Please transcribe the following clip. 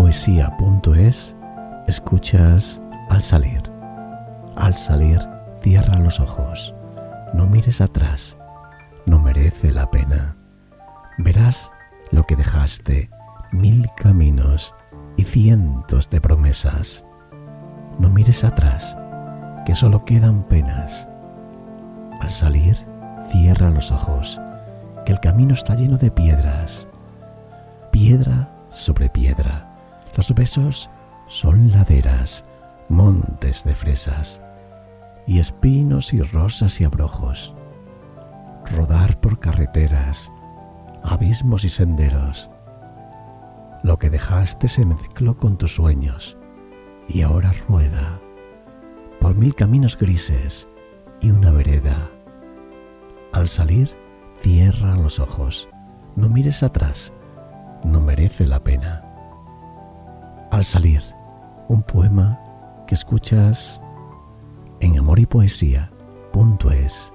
poesía.es escuchas al salir. Al salir, cierra los ojos. No mires atrás. No merece la pena. Verás lo que dejaste, mil caminos y cientos de promesas. No mires atrás, que solo quedan penas. Al salir, cierra los ojos, que el camino está lleno de piedras. Piedra sobre piedra. Los besos son laderas, montes de fresas, y espinos y rosas y abrojos. Rodar por carreteras, abismos y senderos. Lo que dejaste se mezcló con tus sueños y ahora rueda por mil caminos grises y una vereda. Al salir, cierra los ojos, no mires atrás, no merece la pena. Al salir, un poema que escuchas en amor y poesía.es.